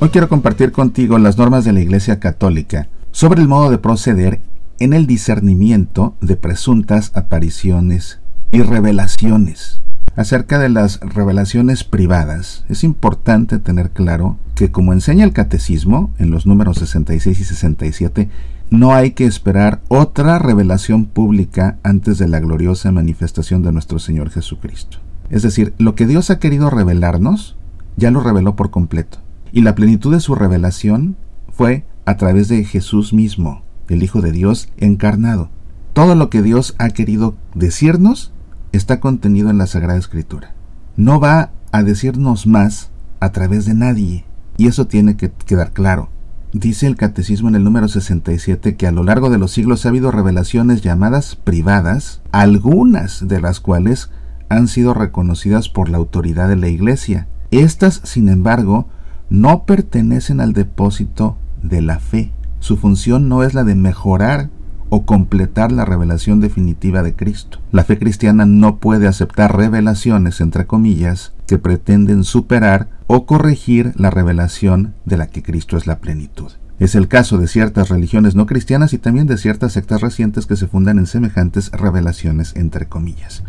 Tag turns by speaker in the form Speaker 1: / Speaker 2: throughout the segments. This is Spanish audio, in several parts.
Speaker 1: Hoy quiero compartir contigo las normas de la Iglesia Católica sobre el modo de proceder en el discernimiento de presuntas apariciones y revelaciones. Acerca de las revelaciones privadas, es importante tener claro que como enseña el catecismo en los números 66 y 67, no hay que esperar otra revelación pública antes de la gloriosa manifestación de nuestro Señor Jesucristo. Es decir, lo que Dios ha querido revelarnos, ya lo reveló por completo. Y la plenitud de su revelación fue a través de Jesús mismo, el Hijo de Dios encarnado. Todo lo que Dios ha querido decirnos está contenido en la Sagrada Escritura. No va a decirnos más a través de nadie. Y eso tiene que quedar claro. Dice el Catecismo en el número 67 que a lo largo de los siglos ha habido revelaciones llamadas privadas, algunas de las cuales han sido reconocidas por la autoridad de la Iglesia. Estas, sin embargo, no pertenecen al depósito de la fe. Su función no es la de mejorar o completar la revelación definitiva de Cristo. La fe cristiana no puede aceptar revelaciones, entre comillas, que pretenden superar o corregir la revelación de la que Cristo es la plenitud. Es el caso de ciertas religiones no cristianas y también de ciertas sectas recientes que se fundan en semejantes revelaciones, entre comillas.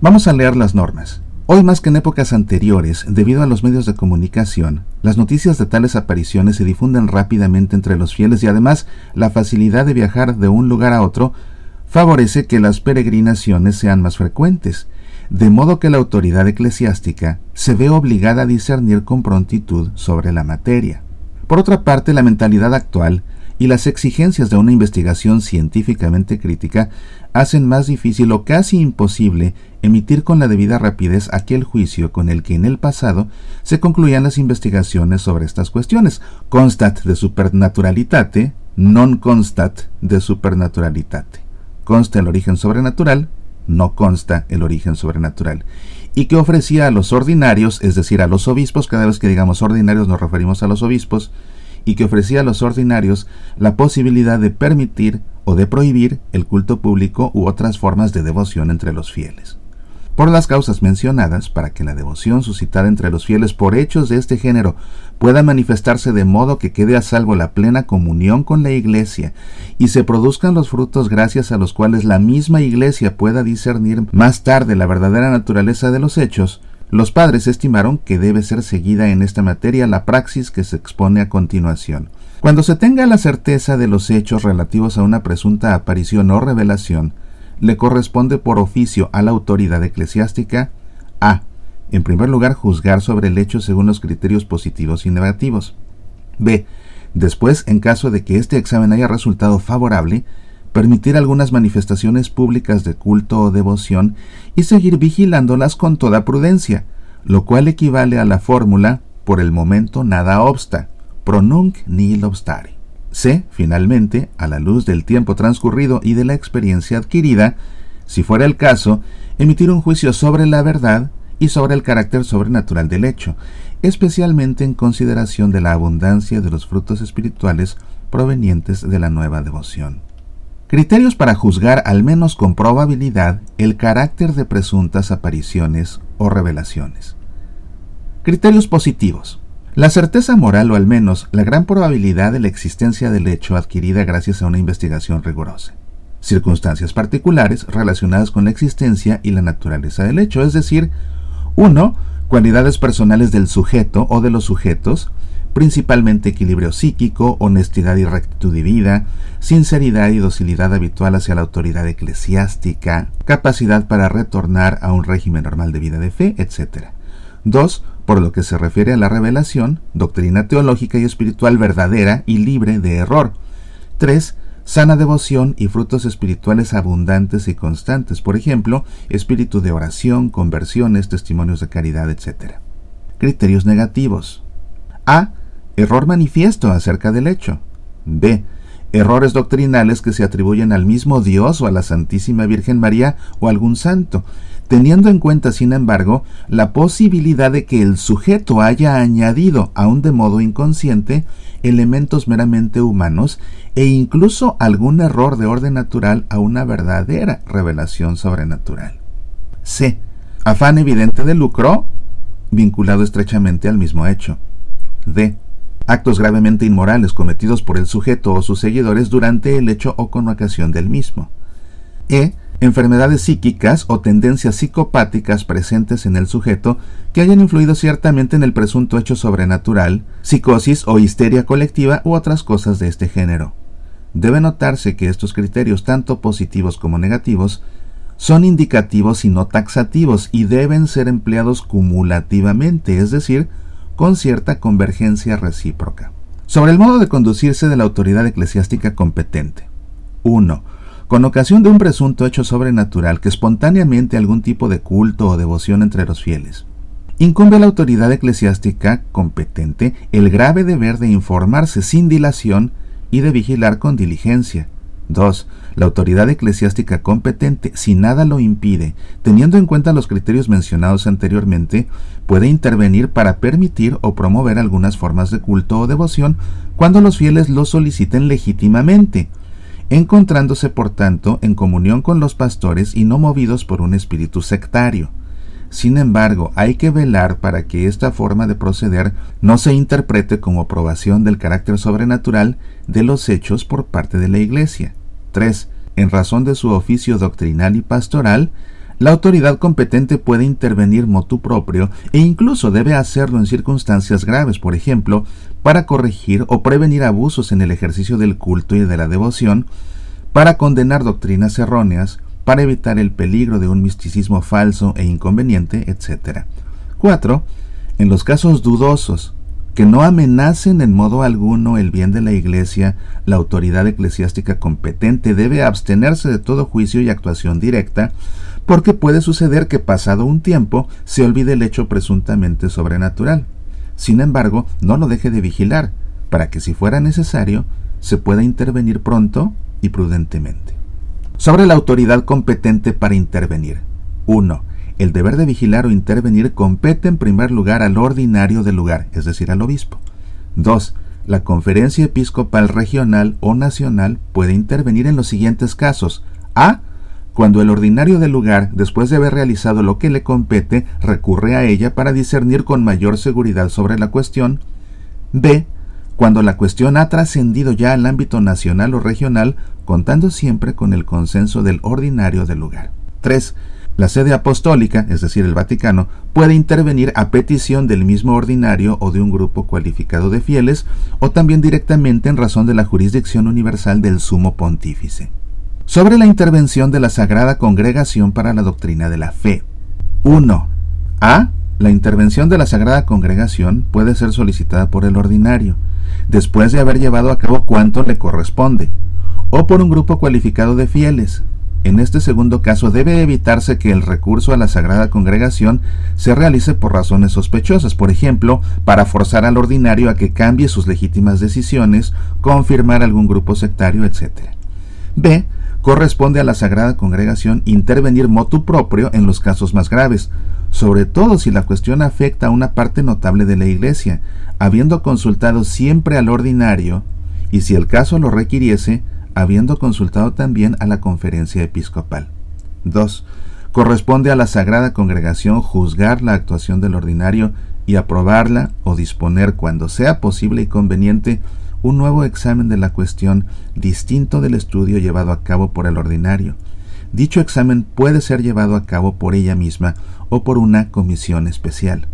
Speaker 1: Vamos a leer las normas. Hoy más que en épocas anteriores, debido a los medios de comunicación, las noticias de tales apariciones se difunden rápidamente entre los fieles y además la facilidad de viajar de un lugar a otro favorece que las peregrinaciones sean más frecuentes, de modo que la autoridad eclesiástica se ve obligada a discernir con prontitud sobre la materia. Por otra parte, la mentalidad actual y las exigencias de una investigación científicamente crítica hacen más difícil o casi imposible emitir con la debida rapidez aquel juicio con el que en el pasado se concluían las investigaciones sobre estas cuestiones. Constat de supernaturalitate, non constat de supernaturalitate. Consta el origen sobrenatural, no consta el origen sobrenatural. Y que ofrecía a los ordinarios, es decir, a los obispos, cada vez que digamos ordinarios nos referimos a los obispos, y que ofrecía a los ordinarios la posibilidad de permitir o de prohibir el culto público u otras formas de devoción entre los fieles. Por las causas mencionadas, para que la devoción suscitada entre los fieles por hechos de este género pueda manifestarse de modo que quede a salvo la plena comunión con la Iglesia y se produzcan los frutos gracias a los cuales la misma Iglesia pueda discernir más tarde la verdadera naturaleza de los hechos, los padres estimaron que debe ser seguida en esta materia la praxis que se expone a continuación. Cuando se tenga la certeza de los hechos relativos a una presunta aparición o revelación, le corresponde por oficio a la autoridad eclesiástica a. En primer lugar, juzgar sobre el hecho según los criterios positivos y negativos. b. Después, en caso de que este examen haya resultado favorable, permitir algunas manifestaciones públicas de culto o devoción y seguir vigilándolas con toda prudencia, lo cual equivale a la fórmula por el momento nada obsta, pronunc nihil obstare. C, finalmente, a la luz del tiempo transcurrido y de la experiencia adquirida, si fuera el caso, emitir un juicio sobre la verdad y sobre el carácter sobrenatural del hecho, especialmente en consideración de la abundancia de los frutos espirituales provenientes de la nueva devoción. Criterios para juzgar al menos con probabilidad el carácter de presuntas apariciones o revelaciones. Criterios positivos. La certeza moral o al menos la gran probabilidad de la existencia del hecho adquirida gracias a una investigación rigurosa. Circunstancias particulares relacionadas con la existencia y la naturaleza del hecho, es decir, 1. Cualidades personales del sujeto o de los sujetos, principalmente equilibrio psíquico, honestidad y rectitud de vida, sinceridad y docilidad habitual hacia la autoridad eclesiástica, capacidad para retornar a un régimen normal de vida de fe, etc. 2. Por lo que se refiere a la revelación, doctrina teológica y espiritual verdadera y libre de error. 3. Sana devoción y frutos espirituales abundantes y constantes, por ejemplo, espíritu de oración, conversiones, testimonios de caridad, etc. Criterios negativos. A Error manifiesto acerca del hecho. B. Errores doctrinales que se atribuyen al mismo Dios o a la Santísima Virgen María o algún santo, teniendo en cuenta, sin embargo, la posibilidad de que el sujeto haya añadido, aun de modo inconsciente, elementos meramente humanos e incluso algún error de orden natural a una verdadera revelación sobrenatural. C. Afán evidente de lucro vinculado estrechamente al mismo hecho. D actos gravemente inmorales cometidos por el sujeto o sus seguidores durante el hecho o con ocasión del mismo. E. Enfermedades psíquicas o tendencias psicopáticas presentes en el sujeto que hayan influido ciertamente en el presunto hecho sobrenatural, psicosis o histeria colectiva u otras cosas de este género. Debe notarse que estos criterios, tanto positivos como negativos, son indicativos y no taxativos y deben ser empleados cumulativamente, es decir, con cierta convergencia recíproca. Sobre el modo de conducirse de la autoridad eclesiástica competente. 1. Con ocasión de un presunto hecho sobrenatural que espontáneamente algún tipo de culto o devoción entre los fieles. Incumbe a la autoridad eclesiástica competente el grave deber de informarse sin dilación y de vigilar con diligencia, 2. La autoridad eclesiástica competente, si nada lo impide, teniendo en cuenta los criterios mencionados anteriormente, puede intervenir para permitir o promover algunas formas de culto o devoción cuando los fieles lo soliciten legítimamente, encontrándose por tanto en comunión con los pastores y no movidos por un espíritu sectario. Sin embargo, hay que velar para que esta forma de proceder no se interprete como aprobación del carácter sobrenatural de los hechos por parte de la Iglesia. 3. En razón de su oficio doctrinal y pastoral, la autoridad competente puede intervenir motu propio e incluso debe hacerlo en circunstancias graves, por ejemplo, para corregir o prevenir abusos en el ejercicio del culto y de la devoción, para condenar doctrinas erróneas, para evitar el peligro de un misticismo falso e inconveniente, etc. 4. En los casos dudosos, que no amenacen en modo alguno el bien de la Iglesia, la autoridad eclesiástica competente debe abstenerse de todo juicio y actuación directa, porque puede suceder que pasado un tiempo se olvide el hecho presuntamente sobrenatural. Sin embargo, no lo deje de vigilar, para que si fuera necesario, se pueda intervenir pronto y prudentemente. Sobre la autoridad competente para intervenir. 1. El deber de vigilar o intervenir compete en primer lugar al ordinario del lugar, es decir, al obispo. 2. La conferencia episcopal regional o nacional puede intervenir en los siguientes casos. A. Cuando el ordinario del lugar, después de haber realizado lo que le compete, recurre a ella para discernir con mayor seguridad sobre la cuestión. B cuando la cuestión ha trascendido ya al ámbito nacional o regional, contando siempre con el consenso del ordinario del lugar. 3. La sede apostólica, es decir, el Vaticano, puede intervenir a petición del mismo ordinario o de un grupo cualificado de fieles, o también directamente en razón de la jurisdicción universal del sumo pontífice. Sobre la intervención de la Sagrada Congregación para la Doctrina de la Fe. 1. A. La intervención de la Sagrada Congregación puede ser solicitada por el ordinario, después de haber llevado a cabo cuanto le corresponde, o por un grupo cualificado de fieles. En este segundo caso debe evitarse que el recurso a la Sagrada Congregación se realice por razones sospechosas, por ejemplo, para forzar al ordinario a que cambie sus legítimas decisiones, confirmar algún grupo sectario, etc. B. Corresponde a la Sagrada Congregación intervenir motu propio en los casos más graves, sobre todo si la cuestión afecta a una parte notable de la Iglesia, habiendo consultado siempre al ordinario, y si el caso lo requiriese, habiendo consultado también a la conferencia episcopal. 2. Corresponde a la Sagrada Congregación juzgar la actuación del ordinario y aprobarla o disponer cuando sea posible y conveniente un nuevo examen de la cuestión distinto del estudio llevado a cabo por el ordinario, Dicho examen puede ser llevado a cabo por ella misma o por una comisión especial.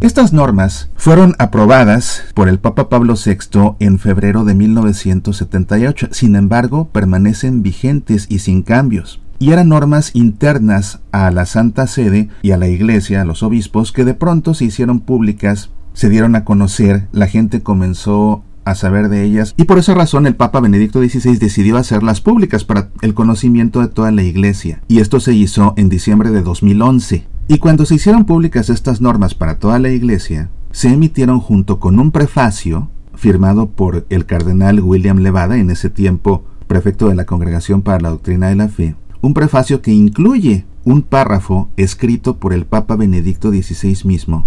Speaker 1: Estas normas fueron aprobadas por el Papa Pablo VI en febrero de 1978, sin embargo permanecen vigentes y sin cambios, y eran normas internas a la Santa Sede y a la Iglesia, a los obispos, que de pronto se hicieron públicas, se dieron a conocer, la gente comenzó a saber de ellas y por esa razón el Papa Benedicto XVI decidió hacerlas públicas para el conocimiento de toda la Iglesia. Y esto se hizo en diciembre de 2011. Y cuando se hicieron públicas estas normas para toda la Iglesia, se emitieron junto con un prefacio firmado por el cardenal William Levada, en ese tiempo prefecto de la Congregación para la Doctrina de la Fe, un prefacio que incluye un párrafo escrito por el Papa Benedicto XVI mismo,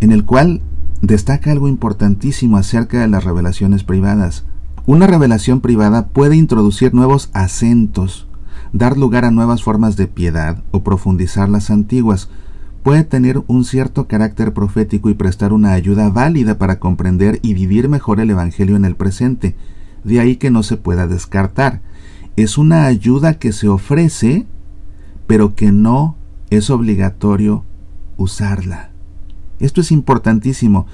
Speaker 1: en el cual destaca algo importantísimo acerca de las revelaciones privadas. Una revelación privada puede introducir nuevos acentos, dar lugar a nuevas formas de piedad o profundizar las antiguas, puede tener un cierto carácter profético y prestar una ayuda válida para comprender y vivir mejor el Evangelio en el presente. De ahí que no se pueda descartar. Es una ayuda que se ofrece, pero que no es obligatorio usarla. Esto es importantísimo.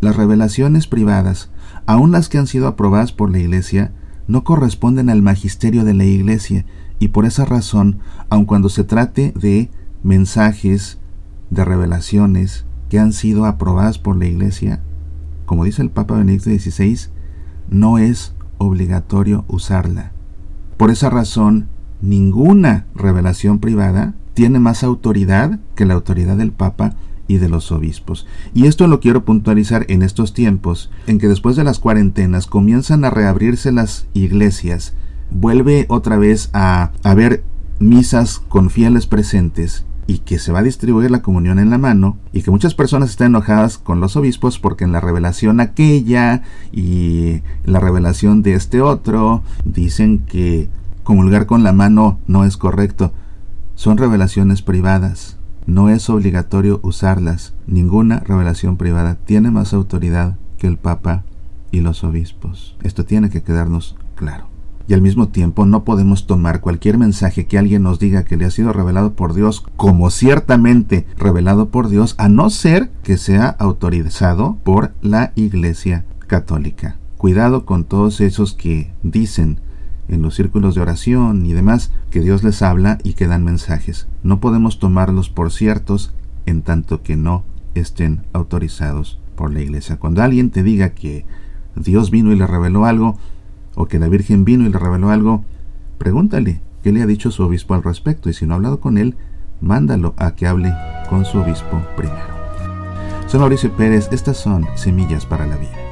Speaker 1: Las revelaciones privadas, aun las que han sido aprobadas por la Iglesia, no corresponden al magisterio de la Iglesia y por esa razón, aun cuando se trate de mensajes, de revelaciones que han sido aprobadas por la Iglesia, como dice el Papa Benedicto XVI, no es obligatorio usarla. Por esa razón, ninguna revelación privada tiene más autoridad que la autoridad del Papa y de los obispos. Y esto lo quiero puntualizar en estos tiempos, en que después de las cuarentenas comienzan a reabrirse las iglesias, vuelve otra vez a haber misas con fieles presentes y que se va a distribuir la comunión en la mano y que muchas personas están enojadas con los obispos porque en la revelación aquella y la revelación de este otro dicen que comulgar con la mano no es correcto. Son revelaciones privadas. No es obligatorio usarlas. Ninguna revelación privada tiene más autoridad que el Papa y los obispos. Esto tiene que quedarnos claro y al mismo tiempo no podemos tomar cualquier mensaje que alguien nos diga que le ha sido revelado por Dios como ciertamente revelado por Dios, a no ser que sea autorizado por la Iglesia Católica. Cuidado con todos esos que dicen en los círculos de oración y demás que Dios les habla y que dan mensajes. No podemos tomarlos por ciertos en tanto que no estén autorizados por la Iglesia. Cuando alguien te diga que Dios vino y le reveló algo, o que la Virgen vino y le reveló algo, pregúntale qué le ha dicho su obispo al respecto y si no ha hablado con él, mándalo a que hable con su obispo primero. Soy Mauricio Pérez, estas son Semillas para la Vida.